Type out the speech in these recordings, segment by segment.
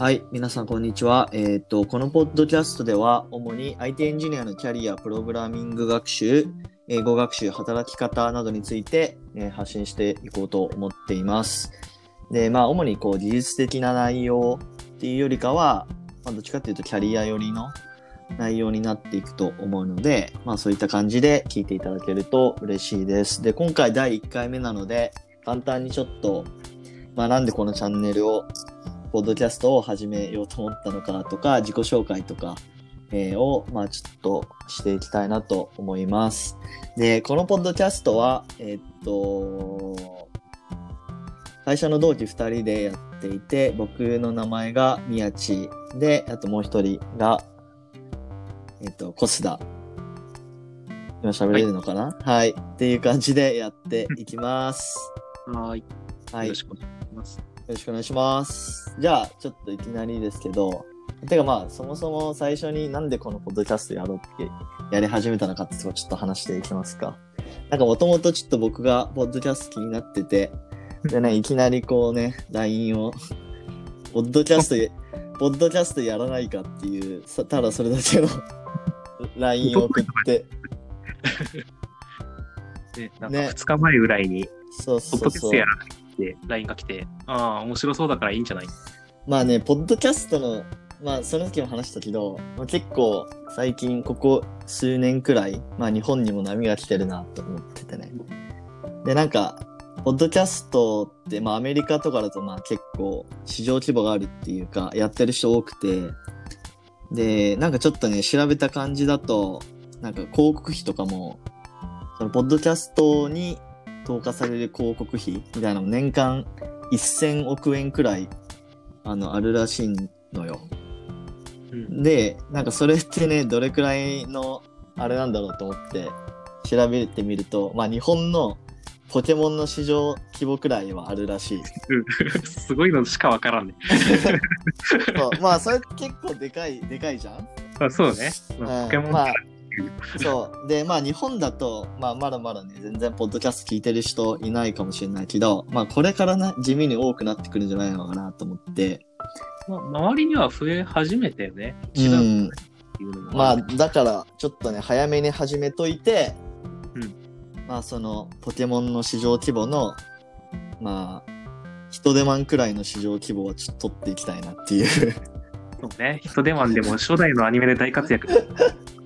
はい、皆さんこんにちは。えっ、と、このポッドキャストでは、主に IT エンジニアのキャリア、プログラミング学習、英語学習、働き方などについて、えー発信していこうと思っています。で、まあ、主にこう、技術的な内容っていうよりかは、まあ、どっちかっていうとキャリア寄りの内容になっていくと思うので、まあ、そういった感じで聞いていただけると嬉しいです。で、今回第1回目なので、簡単にちょっと、まあ、なんでこのチャンネルをポッドキャストを始めようと思ったのかとか、自己紹介とか、えーを、まあちょっとしていきたいなと思います。で、このポッドキャストは、えーっと、会社の同期2人でやっていて、僕の名前が宮地で、あともう一人が、えーっと、コスダ。今喋れるのかな？はい、っていう感じでやっていきます。はい。はい。よろしくお願いします。よろしくお願いします。じゃあ、ちょっといきなりですけど、てかまあ、そもそも最初になんでこのポッドキャストやろうってやり始めたのかってちょっと話していきますか。なんかもともとちょっと僕がポッドキャスト気になってて、でね、いきなりこうね、LINE を、ポッドキャストや、ポッドキャストやらないかっていう、さただそれだけの LINE を送って、で、なんかね2日前ぐらいに、そうポッドキャスそうそうトやらないって LINE が来て、ああ、面白そうだからいいんじゃない？まあね、ポッドキャストの、まあ、その時も話したけど、まあ、結構、最近、ここ数年くらい、まあ、日本にも波が来てるなと思っててね。で、なんか、ポッドキャストって、まあ、アメリカとかだと、まあ、結構、市場規模があるっていうか、やってる人多くて、で、なんかちょっとね、調べた感じだと、なんか広告費とかも、その、ポッドキャストに投下される広告費みたいなのも年間1000億円くらいあの、あるらしいのよ。うん。で、なんかそれってね、どれくらいの、あれなんだろうと思って、調べてみると、まあ日本のポケモンの市場規模くらいはあるらしい。すごいのしかわからんね。まあそれ結構でかい、でかいじゃん？あそうね。ポケモンまあ そう。で、まあ日本だと、まあまだまだね、全然ポッドキャスト聞いてる人いないかもしれないけど、まあこれからな、地味に多くなってくるんじゃないのかなと思って。まあ、周りには増え始めたよね。う違ううのもまあ、るだから、ちょっとね、早めに始めといて、うんまあ、その、ポケモンの市場規模の、まあ、人手マンくらいの市場規模をちょっと取っていきたいなっていう。そうね。ヒトデマンでも初代のアニメで大活躍。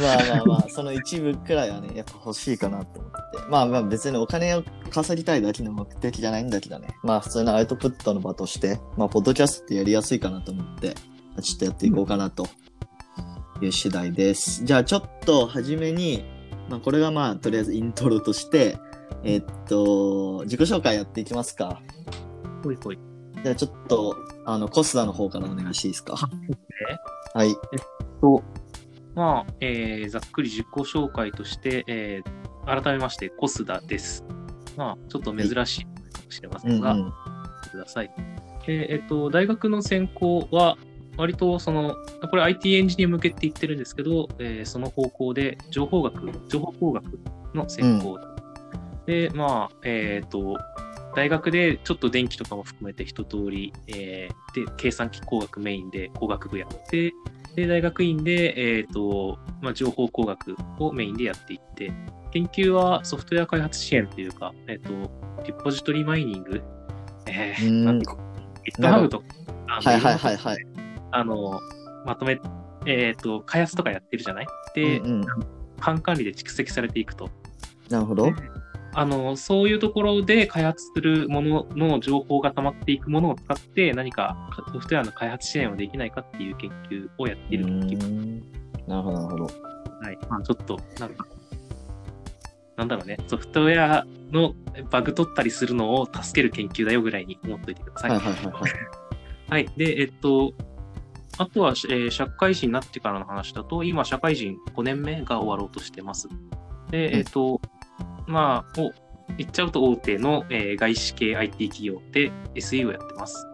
まあまあまあ、その一部くらいはね、やっぱ欲しいかなと思って。まあまあ別にお金を稼ぎたいだけの目的じゃないんだけどね。まあ普通のアウトプットの場として、まあポッドキャストってやりやすいかなと思って、ちょっとやっていこうかなという次第です。じゃあちょっと初めに、まあこれがまあとりあえずイントロとして、えっと、自己紹介やっていきますか。ほいほい。じゃあちょっと、あの、コスダの方からお願いしていいですか？はい。と、まあ、えーざっくり自己紹介として、えー改めまして、コスダです。まあ、ちょっと珍しいかもしれませが、うんんうん。ください。でえっと、大学の専攻は、割とその、これ IT エンジニア向けって言ってるんですけど、えーその方向で情報学、情報工学の専攻。で、まあ、えっ、と、大学でちょっと電気とかも含めて一通り、えーで、計算機工学メインで工学部やって、で、大学院で、えっ、と、まあ、情報工学をメインでやっていって、研究はソフトウェア開発支援というか、えっ、と、リポジトリマイニング、えー、うんなんていうか GitHub とか、あのはいはいはいはい。あの、まとめ、えっ、と、開発とかやってるじゃない？で、うんうん班管理で蓄積されていくと。なるほど。あの、そういうところで開発するものの情報が溜まっていくものを使って何かソフトウェアの開発支援をできないかっていう研究をやっているなるほど、なるほど。はい。まあちょっと、なんか、なんだろうね、ソフトウェアのバグ取ったりするのを助ける研究だよぐらいに思っといてください。はいはいはいはい。はい。で、えっと、あとは、えー社会人になってからの話だと、今、社会人5年目が終わろうとしてます。で、うんえっと、まあ、お言っちゃうと大手の、えー外資系 IT 企業で SE をやってます。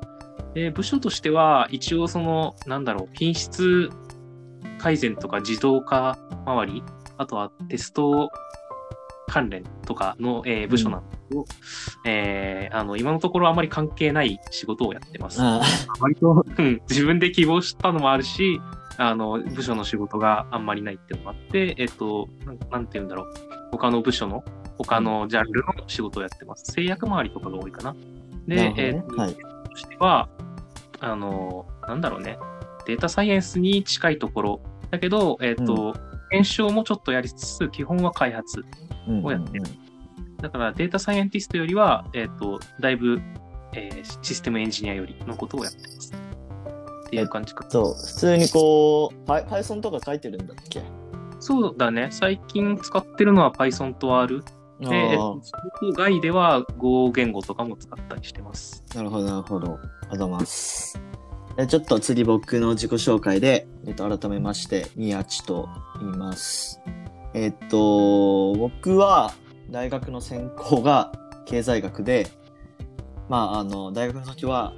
で、部署としては、一応その、なんだろう、品質改善とか自動化周り、あとはテスト関連とかの、えー部署なんでど、えー、あの、今のところあまり関係ない仕事をやってます。あ割と、うん、自分で希望したのもあるし、あの、部署の仕事があんまりないっていうのもあって、えっと、なんなんて言うんだろう。他の部署の、他のジャンルの仕事をやってます。製薬周りとかが多いかな。で、なるほどえっと、ねはいとしては、あの、なんだろうね。データサイエンスに近いところ。だけど、えっと、検証もちょっとやりつつ、基本は開発。うんをやってるだからデータサイエンティストよりは、えっ、と、だいぶ、えーシステムエンジニアよりのことをやってます。っていう感じか。そう、普通にこう、Py- Python とか書いてるんだっけ？そうだね。最近使ってるのは Python と R。あで、そこ外では Go 言語とかも使ったりしてます。なるほど、なるほど。ありがとうございます。えちょっと次僕の自己紹介で、えっと、改めまして、宮地と言います。えっと、僕は大学の専攻が経済学で、まあ、あの、大学の時は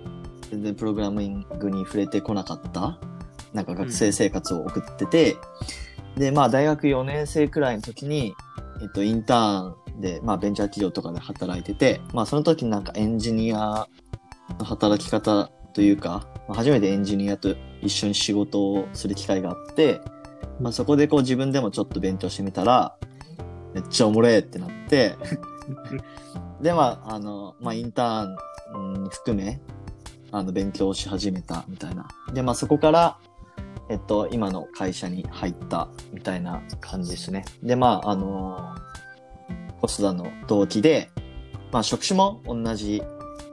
全然プログラミングに触れてこなかった、なんか学生生活を送ってて、で、まあ、大学4年生くらいの時に、えっと、インターンで、まあ、ベンチャー企業とかで働いてて、まあ、その時になんかエンジニアの働き方というか、まあ初めてエンジニアと一緒に仕事をする機会があって、まあ、そこでこう自分でもちょっと勉強してみたら、めっちゃおもれえってなって、で、まあ、あの、まあ、インターンうん含め、あの、勉強し始めたみたいな。で、まあ、そこから、えっと、今の会社に入ったみたいな感じですね。で、まあ、あのコスダの同期で、まあ、職種も同じ、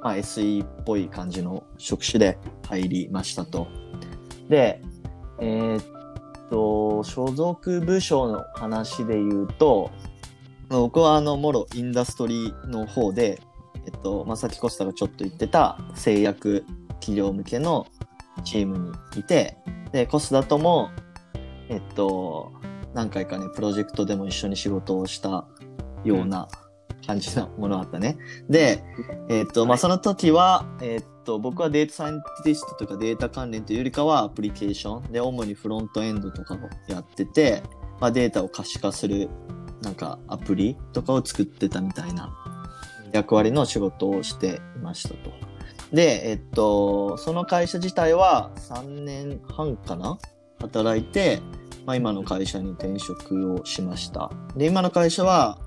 まあ、SE っぽい感じの職種で入りましたと。で、えーっと、所属部署の話で言うと、僕はあの、もろインダストリーの方で、えっと、まあ、さっきコスタがちょっと言ってた製薬企業向けのチームにいて、で、コスダとも、えっと、何回かね、プロジェクトでも一緒に仕事をしたような感じのものがあったね。で、えっと、まあ、その時は、えっと、僕はデータサイエンティストとかデータ関連というよりかはアプリケーションで、主にフロントエンドとかをやってて、まあ、データを可視化する、なんかアプリとかを作ってたみたいな役割の仕事をしていましたと。で、えっと、その会社自体は3年半かな働いて、まあ、今の会社に転職をしました。で、今の会社は、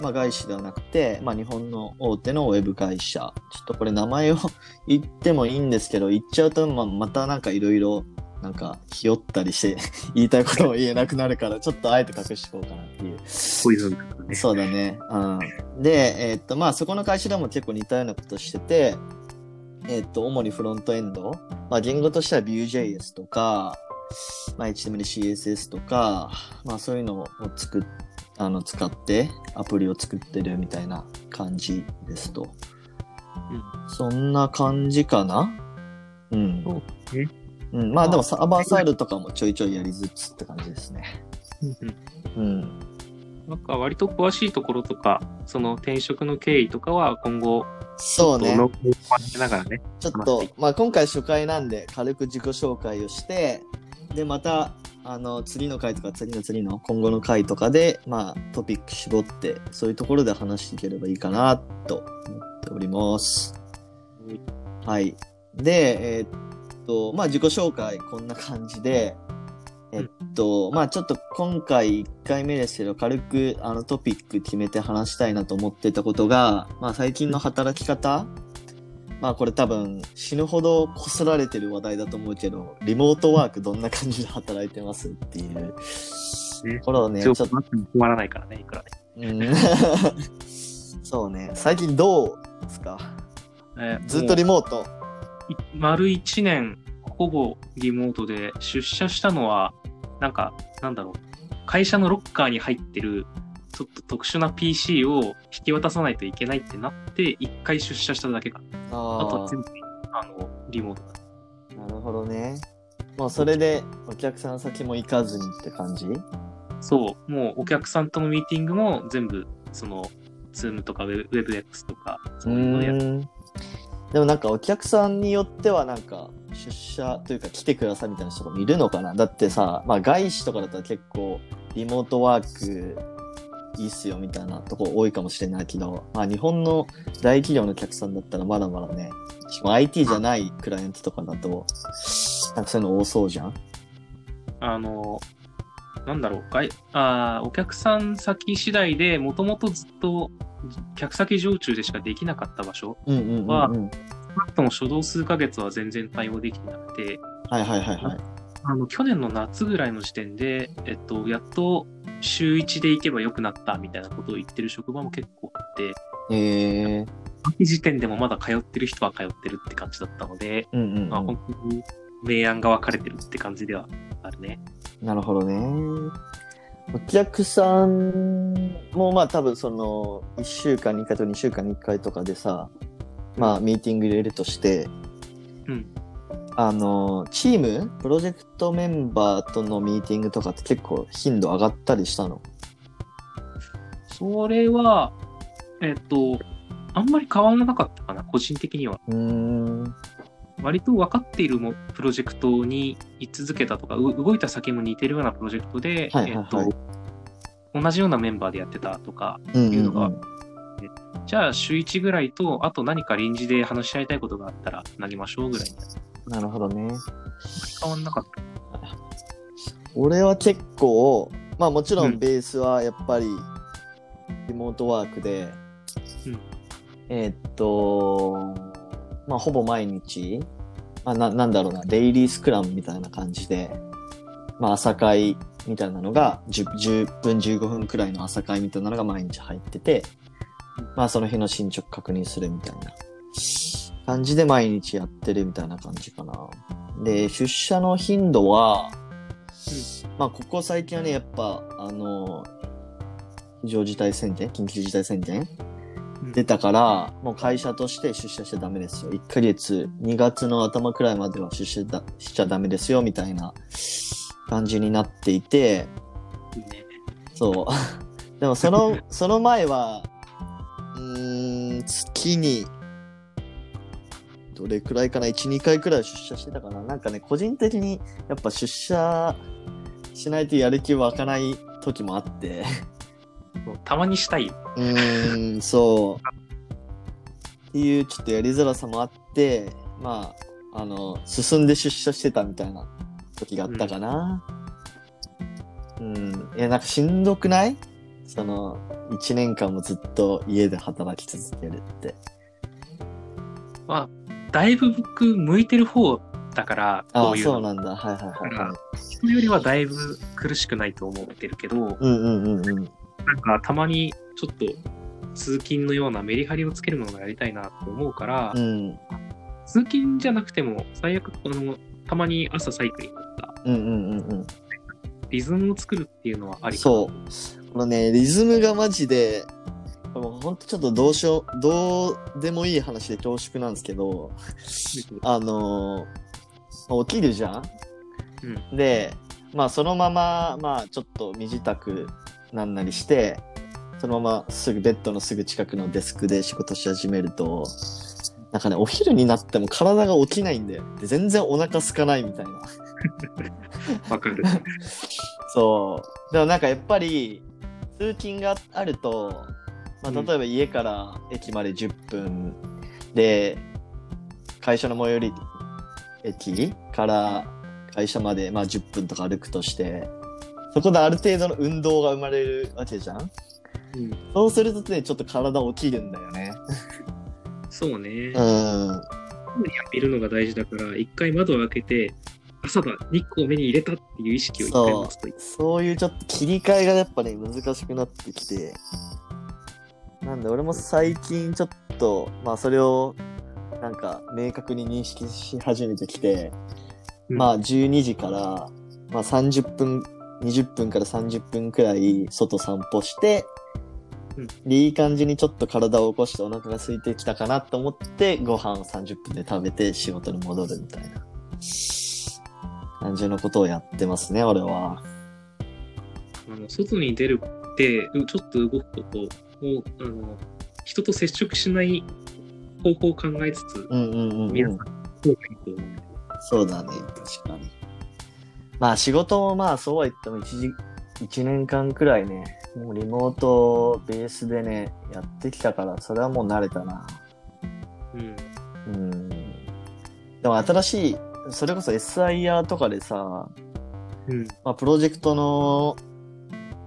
まあ、外資ではなくて、まあ、日本の大手のウェブ会社。ちょっとこれ名前を言ってもいいんですけど、言っちゃうと、まあ、またなんかいろいろ、なんか、ひよったりして、言いたいことも言えなくなるから、ちょっとあえて隠しておこうかなっていう。ポイズンとかね。そうだね。うん。で、えーっと、まあ、そこの会社でも結構似たようなことしてて、えーっと、主にフロントエンド。まあ、言語としては Vue.js とか、まあ、HTML、CSS とか、まあ、そういうのを作っ、あの、使ってアプリを作ってるみたいな感じですと。そんな感じかな？うん。そうん。まあ、でもサーバーサイドとかもちょいちょいやりつつって感じですね。うん。なんか割と詳しいところとか、その転職の経緯とかは今後、そうね。ながらね。ちょっと、まあ今回初回なんで軽く自己紹介をして、で、また、あの、次の回とか次の次の今後の回とかで、まあトピック絞って、そういうところで話していければいいかなと思っております。はい。で、えーっと、まあ自己紹介こんな感じで、えっと、まあちょっと今回1回目ですけど、軽くあのトピック決めて話したいなと思ってたことが、まあ最近の働き方まあこれ多分死ぬほどこすられてる話題だと思うけど、リモートワークどんな感じで働いてますっていうころをね、ちょっと強くなっても困らないからね、いくらね。うん そうね。最近どうですか？えーずっとリモート？丸1年、ほぼリモートで、出社したのは、なんか、なんだろう、会社のロッカーに入ってる、ちょっと特殊な PC を引き渡さないといけないってなって、一回出社しただけかな。あとあは全部、あの、リモートだ。あ、なるほどね。もうそれでお客さん先も行かずにって感じ？そう、もうお客さんとのミーティングも全部、その、ズームとか Webex とか、うそういうのでやっーん。でもなんかお客さんによってはなんか出社というか来てくださいみたいな人もいるのかな？だってさ、まあ外資とかだったら結構リモートワークいいっすよみたいなとこ多いかもしれないけど、まあ日本の大企業のお客さんだったらまだまだね、しかも IT じゃないクライアントとかだと、なんかそういうの多そうじゃん？あの、なんだろう、外あーお客さん先次第でもともとずっと客先常駐でしかできなかった場所。ははい少なくとも初動数ヶ月は全然対応できてなくて、はいはいはい。あの去年の夏ぐらいの時点で、えっと、やっと週1で行けばよくなったみたいなことを言ってる職場も結構あって、えー、秋時点でもまだ通ってる人は通ってるって感じだったので、うんうん、うんまあ、本当に明暗が分かれてるって感じではあるね。なるほどね。お客さんもまあ多分その1週間に1回と2週間に1回とかでさ、まあミーティング入れるとして、うん。あの、チーム、プロジェクトメンバーとのミーティングとかって結構頻度上がったりしたの？それは、えっと、あんまり変わらなかったかな、個人的には。うーん。割と分かっているもプロジェクトに居続けたとか、う動いた先も似てるようなプロジェクトで、はいはいはいえっと、同じようなメンバーでやってたとか、うんうんいうのがうんじゃあ週1ぐらいと、あと何か臨時で話し合いたいことがあったら投げましょうぐらいになるほどね。変わんなかった。俺は結構、まあもちろうんんベースはやっぱりリモートワークで、うんえーっと、まあほぼ毎日、まあななんだろうな、デイリースクラムみたいな感じで、まあ朝会みたいなのが 10, 10分15分くらいの朝会みたいなのが毎日入ってて、まあその日の進捗確認するみたいな感じで毎日やってるみたいな感じかな。で、出社の頻度は、まあ、ここ最近はね、やっぱ、あの、非常事態宣言緊急事態宣言うん出たから、もう会社として出社しちゃダメですよ。1ヶ月、2月の頭くらいまでは出社だしちゃダメですよ、みたいな感じになっていて。そう。でもその、その前は、うーん、月に、どれくらいかな ?1、2回くらい出社してたかな？なんかね、個人的にやっぱ出社しないとやる気湧かない時もあって。たまにしたいよ。うーん、そう。っていうちょっとやりづらさもあって、まあ、あの、進んで出社してたみたいな時があったかな。うん。いや、なんかしんどくない？その、一年間もずっと家で働き続けるって。まあ、だいぶ僕、向いてる方だから、こういうの。そうなんだ。はいはいはいはい。人よりはだいぶ苦しくないと思ってるけど、うんうんうんうん。なんかたまにちょっと通勤のようなメリハリをつけるものがやりたいなと思うから、うん。通勤じゃなくても、最悪、あの、たまに朝サイクリングとか、うんうんうんうん。リズムを作るっていうのはありそう。このね、リズムがマジで、ほんとちょっとどうしよう、どうでもいい話で恐縮なんですけど、あの起きるじゃん、で、まあそのまま、まあちょっと身支度なんなりして、そのまますぐベッドのすぐ近くのデスクで仕事し始めると、なんかね、お昼になっても体が起きないんだよ。で全然お腹空かないみたいな。わかる。そう。でもなんかやっぱり、通勤があると、まあ、うん例えば家から駅まで10分で、会社の最寄り駅から会社までまあ10分とか歩くとして、そこである程度の運動が生まれるわけじゃん？うん、そうするとね、ちょっと体起きるんだよね。そうね。うん。見るのが大事だから、一回窓を開けて、朝だ、日光を目に入れたっていう意識を一回持つといい。そういうちょっと切り替えがやっぱね、難しくなってきて。なんで俺も最近ちょっと、まあそれを、なんか明確に認識し始めてきて、うんまあ12時から、まあ30分、20分から30分くらい外散歩して、うんでいい感じにちょっと体を起こしてお腹が空いてきたかなと思って、ご飯を30分で食べて仕事に戻るみたいな感じのことをやってますね、俺は。あの外に出るって、うちょっと動くことを、あの、人と接触しない方法を考えつつ、うんうんうん、うん。皆さん、そう。そうだね、確かに。まあ仕事もまあそうは言っても一時、一年間くらいね、もうリモートベースでね、やってきたから、それはもう慣れたな。うん。うん。でも新しい、それこそ SIR とかでさ、うん。まあ、プロジェクトの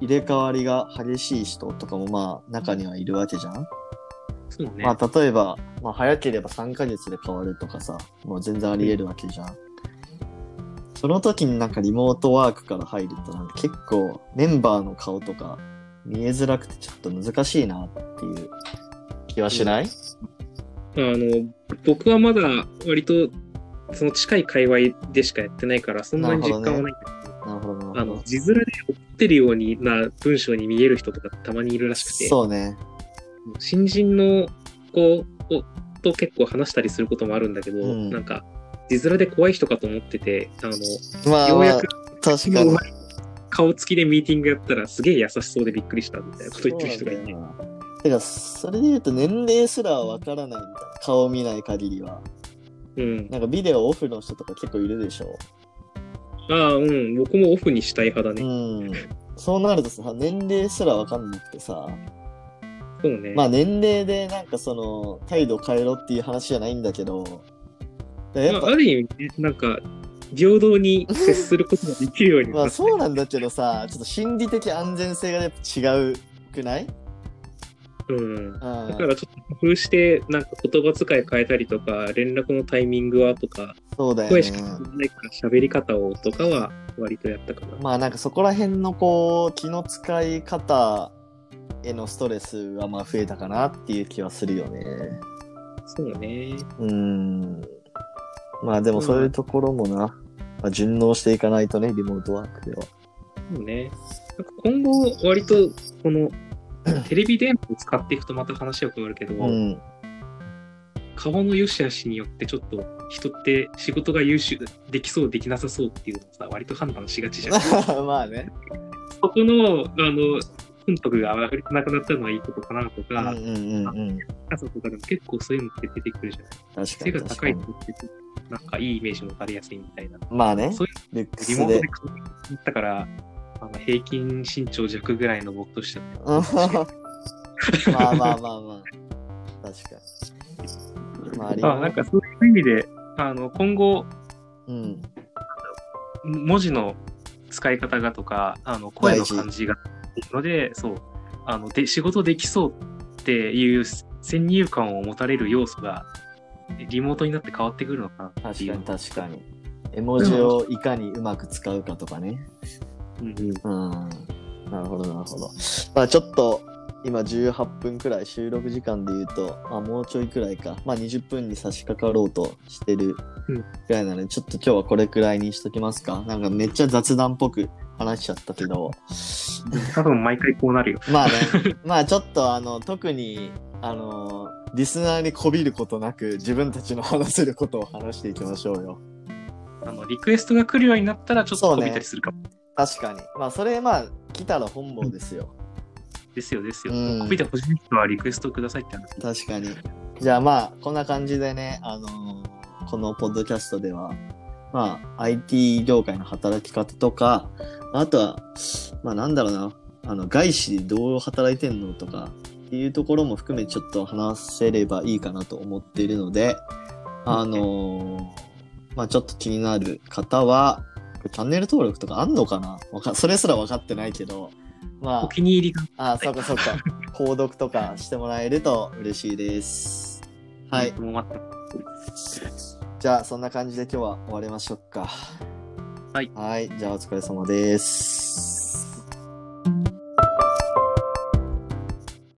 入れ替わりが激しい人とかもまあ中にはいるわけじゃん、そうね。まあ例えば、まあ早ければ3ヶ月で変わるとかさ、もう全然あり得るわけじゃん。その時になんかリモートワークから入るとなんか結構メンバーの顔とか見えづらくてちょっと難しいなっていう気はしない、あの、僕はまだ割と、その近い界隈でしかやってないから、そんなに実感はないんだけど、なるほどあの字面で送ってるようにな文章に見える人とかたまにいるらしくて、そうね。新人の子をと結構話したりすることもあるんだけど、うんなんか、字面で怖い人かと思ってて、あの、まあ、まあようやく、確かに。顔つきでミーティングやったらすげえ優しそうでびっくりしたみたいなこと言ってる人がいて。てか、それで言うと年齢すらわからないみたいな。顔を見ない限りは。うん。なんかビデオオフの人とか結構いるでしょ。ああ、うん。僕もオフにしたい派だうね。ん。そうなるとさ、年齢すらわかんなくてさ、そうね。まあ年齢でなんかその態度変えろっていう話じゃないんだけど、やっぱまあ、ある意味ね、なんか、平等に接することができるようにまあなってそうなんだけどさ、ちょっと心理的安全性がやっぱ違うくない？うん。うん。だからちょっと工夫して、なんか言葉遣い変えたりとか、連絡のタイミングはとか、そうだよ声しかないから喋り方をとかは割とやったかな。まあなんかそこら辺のこう気の使い方へのストレスはまあ増えたかなっていう気はするよね。そうね。うん。まあでもそういうところもな、まあ、順応していかないとね、リモートワークでは。そうね。なんか今後、割と、この、テレビ電話を使っていくとまた話は変わるけど、うん。顔の良し悪しによってちょっと人って仕事が優秀できそうできなさそうっていうのをさ割と判断しがちじゃん。まあね。そこのあの損得が上がりなくなったのはいいことかなとうんか、うんうんうん。高さとかでも結構そういうのって出てくるじゃない。確か背が高いに確かに。人ってなんかいいイメージ持たれやすいみたいな。まあねそう、ルックスでリモートで。顔に行ったから、あの平均身長弱ぐらいの僕としては。う んまあまあまあまあ。確かに。まあ、あなんかそういう意味で、あの今後、うん。文字の使い方がとか、あの声の感じがので、そう、あので仕事できそうっていう先入観を持たれる要素が、リモートになって変わってくるのかなっていう確かに。確かに。絵文字をいかにうまく使うかとかね。うんうんうん。なるほど、なるほど。まあちょっと、今18分くらい収録時間で言うと、まあもうちょいくらいか。まあ20分に差し掛かろうとしてるうんくらいなので、ちょっと今日はこれくらいにしときますか。なんかめっちゃ雑談っぽく話しちゃったけど。多分毎回こうなるよ。まあね、まあちょっとあの、特に、あの、リスナーにこびることなく、自分たちの話せることを話していきましょうよ。あのリクエストが来るようになったら、ちょっとそうね飛びたりするかも。確かに。まあそれ、まあ、来たら本望ですよ。ですよ、ですよ。うん飛びてほしい人はリクエストをくださいって話。確かに。じゃあまあ、こんな感じでね、あのーこのポッドキャストでは、まあ、IT 業界の働き方とか、あとは、まあなんだろうな、あの、外資でどう働いてんのとか、っていうところも含めちょっと話せればいいかなと思っているので、あのーまあちょっと気になる方は、チャンネル登録とかあんのかな？わかそれすら分かってないけど、まあお、気に入りが。あ、そうかそうか。購読とかしてもらえると嬉しいです。はい。もう待ってじゃあ、そんな感じで今日は終わりましょうか。はい。はい。じゃあ、お疲れ様です。